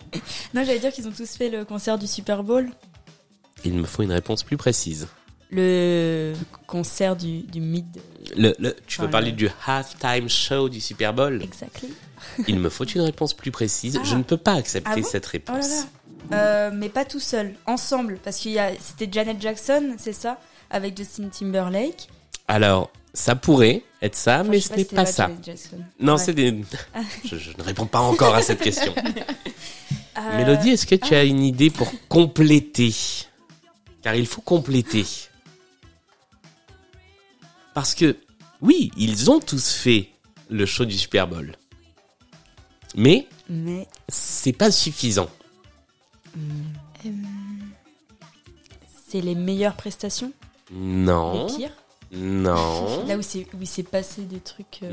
Non, j'allais dire qu'ils ont tous fait le concert du Super Bowl. Il me faut une réponse plus précise. Le concert du, du mid. Le, le- tu veux Enfin, parler le- du halftime show du Super Bowl? Exactly. Il me faut une réponse plus précise. Ah. Je ne peux pas accepter Ah bon? cette Oh là réponse. là. Euh, mais pas tout seul, ensemble, parce qu'il y a, c'était Janet Jackson, c'est ça, avec Justin Timberlake. Alors, ça pourrait être ça, Enfin, mais ce n'est pas ça. Non, Ouais. c'est des... je, je ne réponds pas encore à cette question. Euh, Mélodie, est-ce que tu as une idée pour compléter? Car il faut compléter. Parce que, oui, ils ont tous fait le show du Super Bowl. Mais Mais c'est pas suffisant. C'est les meilleures prestations, Non. les pires? Non. Là où c'est où il s'est passé des trucs. euh,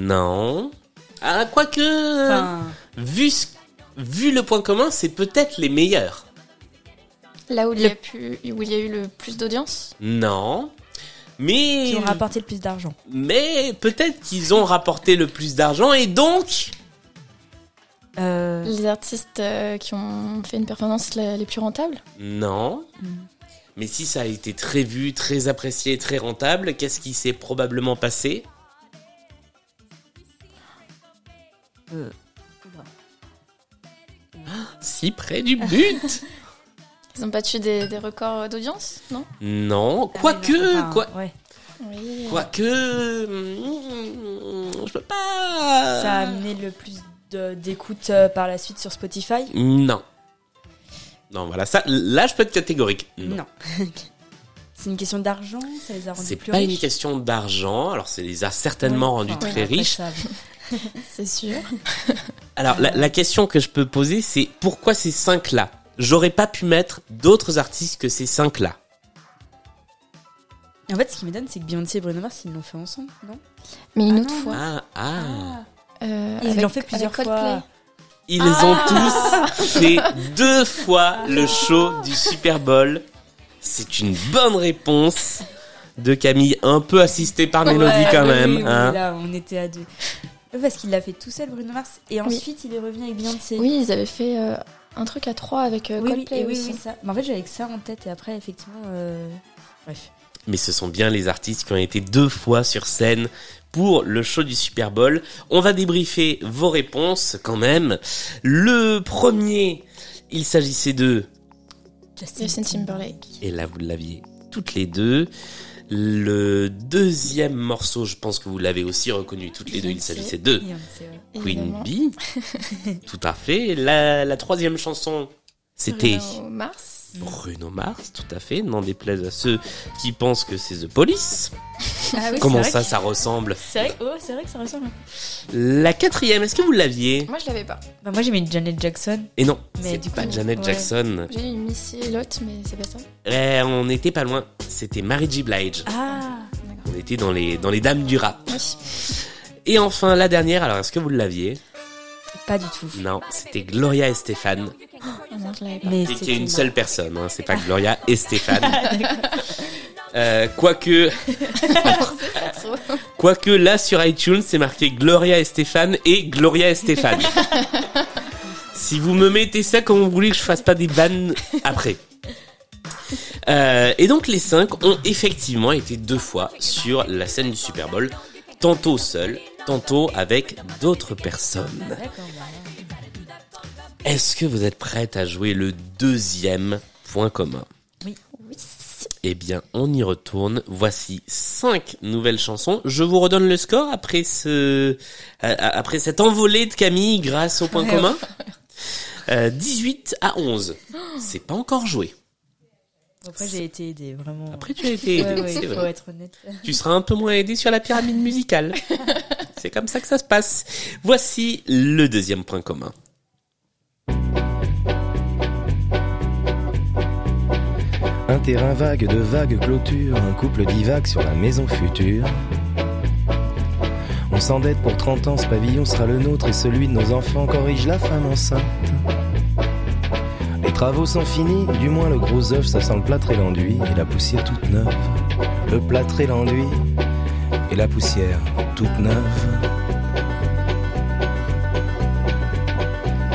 Non. Ah, quoique, Enfin, vu, ce- vu le point commun, c'est peut-être les meilleurs. Là où il, y a pu, où il y a eu le plus d'audience? Non. Mais, qui ont rapporté le plus d'argent. mais peut-être qu'ils ont rapporté le plus d'argent et donc, Euh, Les artistes euh, qui ont fait une performance la- les plus rentables non. Mm. Mais si ça a été très vu, très apprécié, très rentable, qu'est-ce qui s'est probablement passé Euh. Si près du but Ils ont battu des, des records d'audience, non? Non, ah quoique, quoi, ouais. Oui. quoique, mm, je peux pas. Ça a amené le plus de- d'écoute euh, par la suite sur Spotify. Non. Non, voilà, ça, là, je peux être catégorique. Non. Non. c'est une question d'argent, ça les a rendus C'est plus pas riches. une question d'argent, alors ça les a certainement Ouais, rendus enfin, très riches, C'est sûr. Alors, la, la question que je peux poser, c'est pourquoi ces cinq-là? J'aurais pas pu mettre d'autres artistes que ces cinq-là. En fait, ce qui m'étonne, c'est que Beyoncé et Bruno Mars, ils l'ont fait ensemble, non? Mais une Ah autre non, fois. Ah, ah. euh, Ils avec- l'ont fait plusieurs avec Coldplay. fois. Ils ont tous fait deux fois le show du Super Bowl. C'est une bonne réponse de Camille, un peu assistée par Mélodie Ouais, quand oui, même. oui, oui, hein. là, on était à deux. Parce qu'il l'a fait tout seul, Bruno Mars, et ensuite il est revenu avec Beyoncé. Oui, ils avaient fait euh, un truc à trois avec euh, oui, oui, Coldplay aussi. oui, ça. Mais en fait, j'avais que ça en tête, et après, effectivement, euh, bref. Mais ce sont bien les artistes qui ont été deux fois sur scène pour le show du Super Bowl. On va débriefer vos réponses quand même. Le premier, il s'agissait de, Justin Timberlake. et là vous l'aviez toutes les deux. Le deuxième morceau, je pense que vous l'avez aussi reconnu toutes les deux, il s'agissait de. Queen. Bee. Tout à fait. La, la troisième chanson, c'était Mars. Bruno Mars, tout à fait. N'en déplaise à ceux qui pensent que c'est The Police. Ah oui, Comment ça, ça ressemble C'est vrai, oh, c'est vrai que ça ressemble. La quatrième, est-ce que vous l'aviez Moi, je l'avais pas. Bah, moi, j'ai mis Janet Jackson. Et non, Mais c'est pas coup, Janet ouais. Jackson. J'ai eu Missy Elliott, mais c'est pas ça. Eh, on n'était pas loin. C'était Mary J. Blige. Ah On était dans les, dans les dames du rap. Oui. Et enfin, la dernière, alors est-ce que vous l'aviez Pas du tout. Non, c'était Gloria Estefan. Ah Mais Et qui est c'était- une seule personne, hein, c'est pas Gloria Estefan. Euh, quoique, quoique là sur iTunes, c'est marqué Gloria Estefan et Gloria Estefan. si vous me mettez ça comme vous voulez que je fasse pas des vannes après. Euh, et donc les cinq ont effectivement été deux fois sur la scène du Super Bowl, tantôt seuls, tantôt avec d'autres personnes. Est-ce que vous êtes prête à jouer le deuxième point commun Oui. Eh bien, on y retourne. Voici cinq nouvelles chansons. Je vous redonne le score après ce, euh, après cette envolée de Camille grâce au point commun. Euh, 18 à 11. C'est pas encore joué. Après, j'ai été aidée, vraiment. Après, tu as été aidé, Ouais, ouais, c'est faut vrai. être honnête. Tu seras un peu moins aidé sur la pyramide musicale. C'est comme ça que ça se passe. Voici le deuxième point commun. Un terrain vague de vagues clôtures, un couple divague sur la maison future. On s'endette pour 30 ans, ce pavillon sera le nôtre et celui de nos enfants corrige la femme enceinte. Les travaux sont finis, du moins le gros œuf, ça sent le plâtre et l'enduit et la poussière toute neuve. Le plâtre et l'enduit et la poussière toute neuve.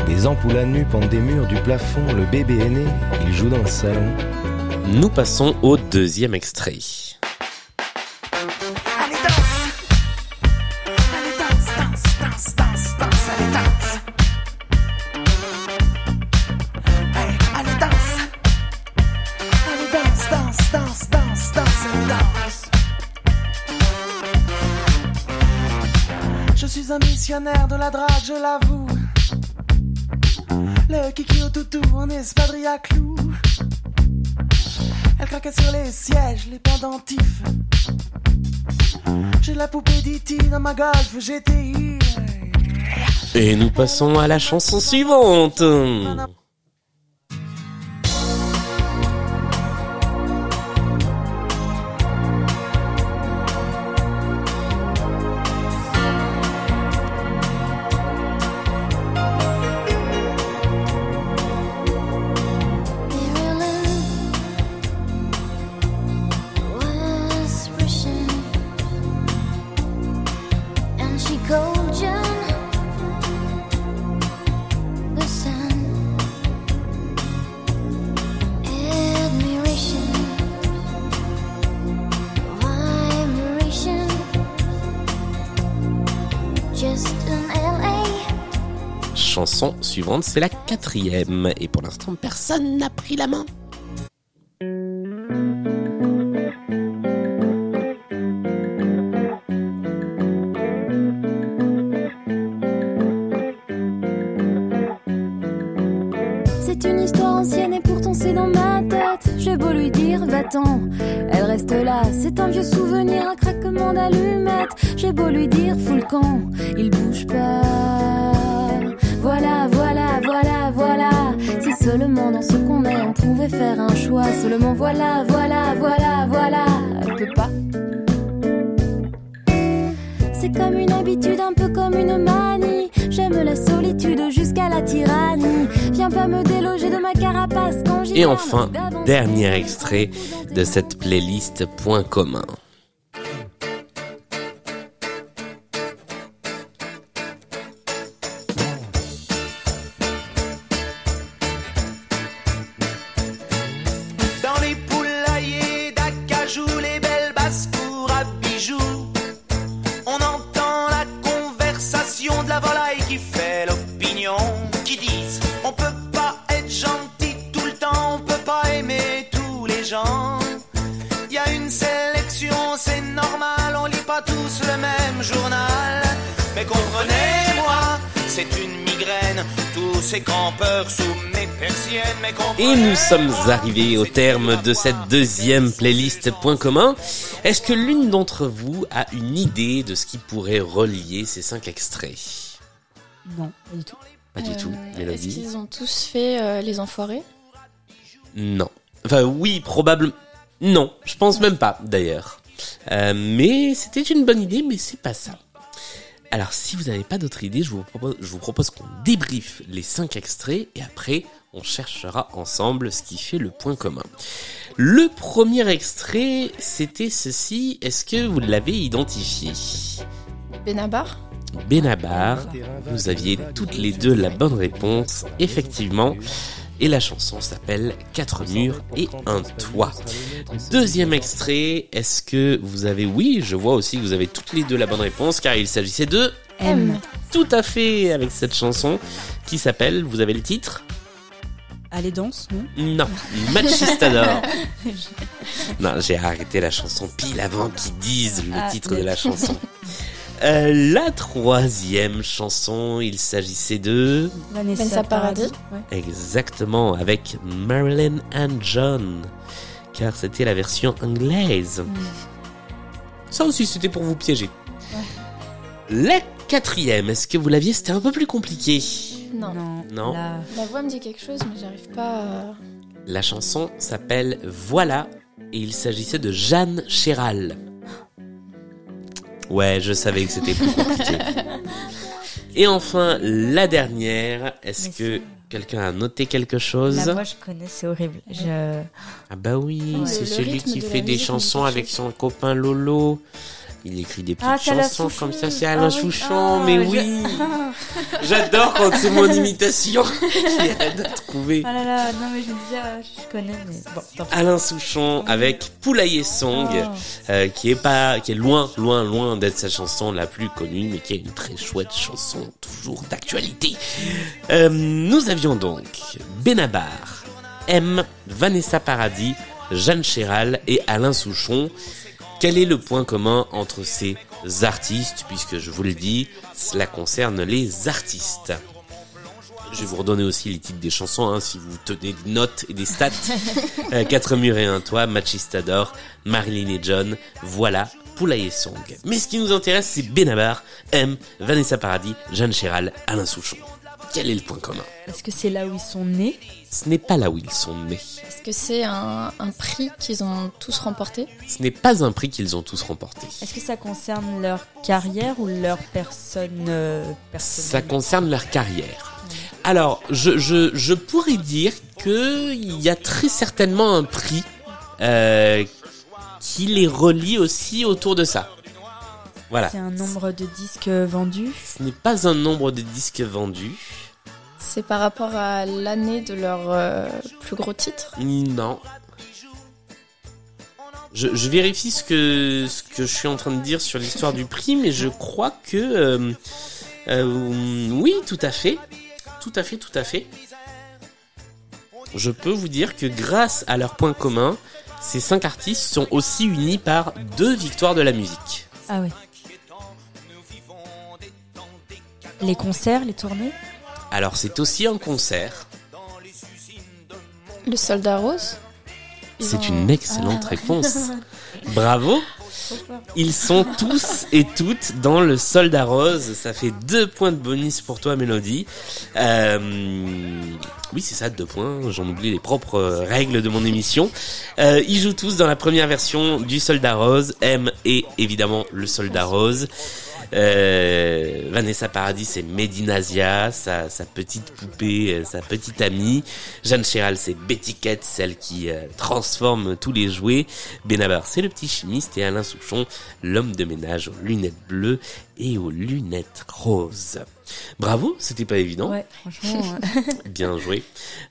Des ampoules à nu pendent des murs du plafond, le bébé est né, il joue dans le salon. Nous passons au deuxième extrait. Allez danse. Allez danse, danse, danse, danse, danse, allez danse. Hey, allez danse. Allez danse, danse, danse, danse, danse, allez danse. Je suis un missionnaire de la drague, je l'avoue. Le kiki au toutou en espadrille à elle craquait sur les sièges, les pendentifs. J'ai la poupée d'E.T. dans ma golf GTI. Et nous passons à la chanson suivante. C'est la quatrième. Et pour l'instant, personne n'a pris la main. C'est une histoire ancienne et pourtant c'est dans ma tête. J'ai beau lui dire va-t'en. Elle reste là, c'est un vieux souvenir, un craquement d'allumettes. J'ai beau lui dire fous le camp, il bouge pas. Seulement dans ce qu'on est, on pouvait faire un choix. Seulement voilà, voilà, voilà, voilà. Elle peut pas. C'est comme une habitude, un peu comme une manie. J'aime la solitude jusqu'à la tyrannie. Viens pas me déloger de ma carapace quand j'y Et enfin, dernier extrait de cette playlist Point commun. Et nous sommes arrivés au terme de cette deuxième playlist Point commun. Est-ce que l'une d'entre vous a une idée de ce qui pourrait relier ces cinq extraits? Non, pas du tout. Pas du tout. Euh, Est-ce qu'ils ont tous fait euh, les enfoirés? Non. Enfin oui, probable. Non, je pense même pas d'ailleurs. Euh, mais c'était une bonne idée, mais c'est pas ça. Alors si vous n'avez pas d'autre idée, je vous propose, je vous propose qu'on débriefe les cinq extraits et après on cherchera ensemble ce qui fait le point commun. Le premier extrait, c'était ceci. Est-ce que vous l'avez identifié? Benabar Benabar, vous aviez toutes les deux la bonne réponse, effectivement. Et la chanson s'appelle Quatre murs et un toit. Deuxième extrait, est-ce que vous avez... Oui, je vois aussi que vous avez toutes les deux la bonne réponse, car il s'agissait de... M. Tout à fait avec cette chanson qui s'appelle, vous avez le titre? Allez, danse, non Non, Machistador. Non, j'ai arrêté la chanson pile avant qu'ils disent le Ah, titre de la chanson. Euh, la troisième chanson, il s'agissait de... Vanessa, Vanessa Paradis. Ouais. Exactement, avec Marilyn and John. Car c'était la version anglaise. Ça aussi, c'était pour vous piéger. La quatrième, est-ce que vous l'aviez C'était un peu plus compliqué. Non. Non. La- La voix me dit quelque chose, mais j'arrive pas à... La chanson s'appelle Voilà et il s'agissait de Jeanne Chéral. Ouais, je savais que c'était plus compliqué. Et enfin, la dernière, est-ce que quelqu'un a noté quelque chose La voix, je connais, c'est horrible. Je... Ah bah oui, Ouais, c'est celui qui fait des chansons avec son copain Lolo. Il écrit des petites Ah, chansons comme ça, c'est Ah Alain oui. Souchon, Ah, mais je- oui J'adore quand c'est mon imitation qui aide à trouver. Ah là là, non mais je me disais, ah, je connais, mais bon. Alain Souchon avec Poulailler Song, Oh. euh, qui est pas, qui est loin, loin, loin d'être sa chanson la plus connue, mais qui est une très chouette chanson, toujours d'actualité. Euh, nous avions donc Benabar, M, Vanessa Paradis, Jeanne Chéral et Alain Souchon. Quel est le point commun entre ces artistes, puisque je vous le dis, cela concerne les artistes. Je vais vous redonner aussi les titres des chansons, hein, si vous tenez des notes et des stats. Euh, Quatre murs et un toit, Machistador, Marilyn et John, voilà, Poulailler Song. Mais ce qui nous intéresse, c'est Benabar, M, Vanessa Paradis, Jeanne Chéral, Alain Souchon. Quel est le point commun Est-ce que c'est là où ils sont nés Ce n'est pas là où ils sont nés. Est-ce que c'est un, un prix qu'ils ont tous remporté Ce n'est pas un prix qu'ils ont tous remporté. Est-ce que ça concerne leur carrière ou leur personne euh, personnelle Ça concerne leur carrière. Alors, je, je, je pourrais dire que il y a très certainement un prix euh, qui les relie aussi autour de ça. Voilà. C'est un nombre de disques vendus Ce n'est pas un nombre de disques vendus. C'est par rapport à l'année de leur euh, plus gros titre Non. Je, je vérifie ce que, ce que je suis en train de dire sur l'histoire du prix, mais je crois que... euh, euh, oui, tout à fait. Tout à fait, tout à fait. Je peux vous dire que grâce à leur point commun, ces cinq artistes sont aussi unis par deux victoires de la musique. Ah ouais. Les concerts, les tournées Alors c'est aussi un concert. Le soldat rose C'est une excellente Ah. réponse. Bravo. Ils sont tous et toutes dans le soldat rose. Ça fait deux points de bonus pour toi, Mélodie. Euh, oui, c'est ça, deux points. J'en oublie les propres euh, règles de mon émission. Euh, ils jouent tous dans la première version du soldat rose. M et évidemment le soldat rose. Euh, Vanessa Paradis, c'est Medinazia, sa, sa petite poupée, euh, sa petite amie. Jeanne Chéral, c'est Betty Kett, celle qui euh, transforme tous les jouets. Benabar, c'est le petit chimiste. Et Alain Souchon, l'homme de ménage aux lunettes bleues et aux lunettes roses. Bravo, c'était pas évident. Ouais, franchement. Bien joué.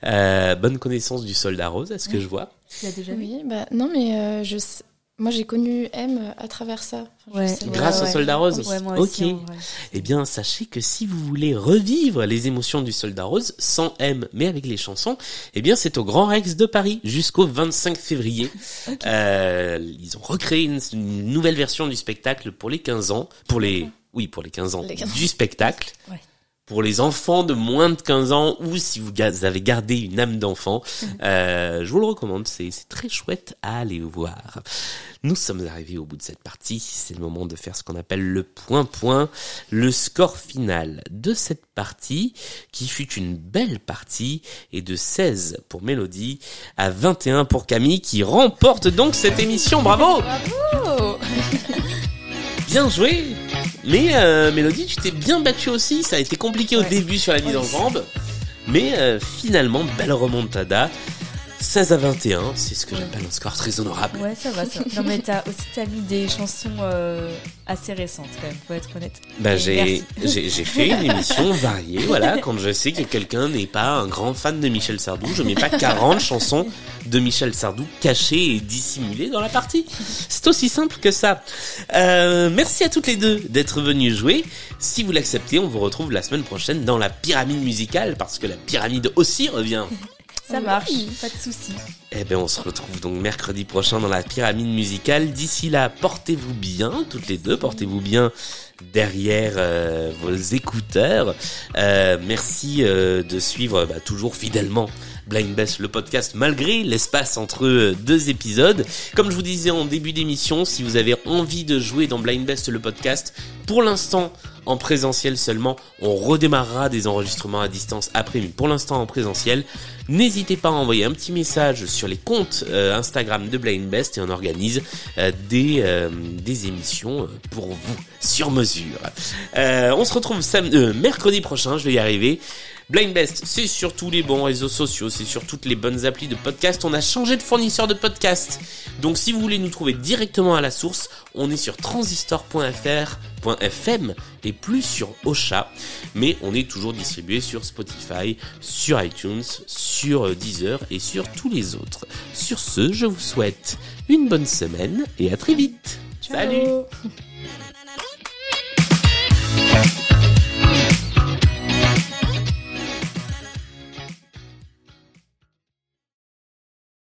Euh, bonne connaissance du soldat rose, est-ce que je vois Tu l'as déjà vu? Oui, bah non, mais euh, je sais- moi j'ai connu M à travers ça. Enfin, Ouais. Grâce ouais, au soldat rose. Ouais, moi aussi, Ok. en vrai. Eh bien, sachez que si vous voulez revivre les émotions du soldat rose, sans M, mais avec les chansons, eh bien, c'est au Grand Rex de Paris jusqu'au 25 février. Euh, ils ont recréé une, une nouvelle version du spectacle pour les 15 ans, pour les, oui, pour les 15 ans Les 15 du spectacle. Ouais. Pour les enfants de moins de 15 ans ou si vous avez gardé une âme d'enfant, euh, je vous le recommande, c'est c'est très chouette à aller voir. Nous sommes arrivés au bout de cette partie, c'est le moment de faire ce qu'on appelle le point-point, le score final de cette partie, qui fut une belle partie, et de 16 pour Mélodie à 21 pour Camille, qui remporte donc cette émission, bravo! Bravo! Bien joué Mais euh, Mélodie, tu t'es bien battue aussi, ça a été compliqué au début sur la mise en jambe, mais euh, finalement, belle remontada. 16 à 21, c'est ce que j'appelle un score très honorable. Ouais, ça va, ça. Non, mais t'as aussi t'as mis des chansons euh, assez récentes, quand même, faut être honnête. Bah, j'ai, j'ai, j'ai fait une émission variée, voilà. Quand je sais que quelqu'un n'est pas un grand fan de Michel Sardou, je mets pas 40 chansons de Michel Sardou cachées et dissimulées dans la partie. C'est aussi simple que ça. Euh, merci à toutes les deux d'être venues jouer. Si vous l'acceptez, on vous retrouve la semaine prochaine dans la pyramide musicale, parce que la pyramide aussi revient. Ça marche, pas de soucis. Eh ben, on se retrouve donc mercredi prochain dans la pyramide musicale. D'ici là, portez-vous bien, toutes les deux, portez-vous bien derrière euh, vos écouteurs. Euh, merci euh, de suivre bah, toujours fidèlement Blind Best, le podcast, malgré l'espace entre euh, deux épisodes. Comme je vous disais en début d'émission, si vous avez envie de jouer dans Blind Best, le podcast, pour l'instant, en présentiel seulement, on redémarrera des enregistrements à distance après, mais pour l'instant en présentiel. N'hésitez pas à envoyer un petit message sur les comptes euh, Instagram de Blind Best et on organise euh, des, des émissions pour vous, sur mesure. On se retrouve mercredi prochain, je vais y arriver. Blind Best, c'est sur tous les bons réseaux sociaux, c'est sur toutes les bonnes applis de podcast. On a changé de fournisseur de podcast. Donc si vous voulez nous trouver directement à la source, on est sur transistor.fr.fm et plus sur Ocha. Mais on est toujours distribué sur Spotify, sur iTunes, sur euh, Deezer et sur tous les autres. Sur ce, je vous souhaite une bonne semaine et à très vite. Salut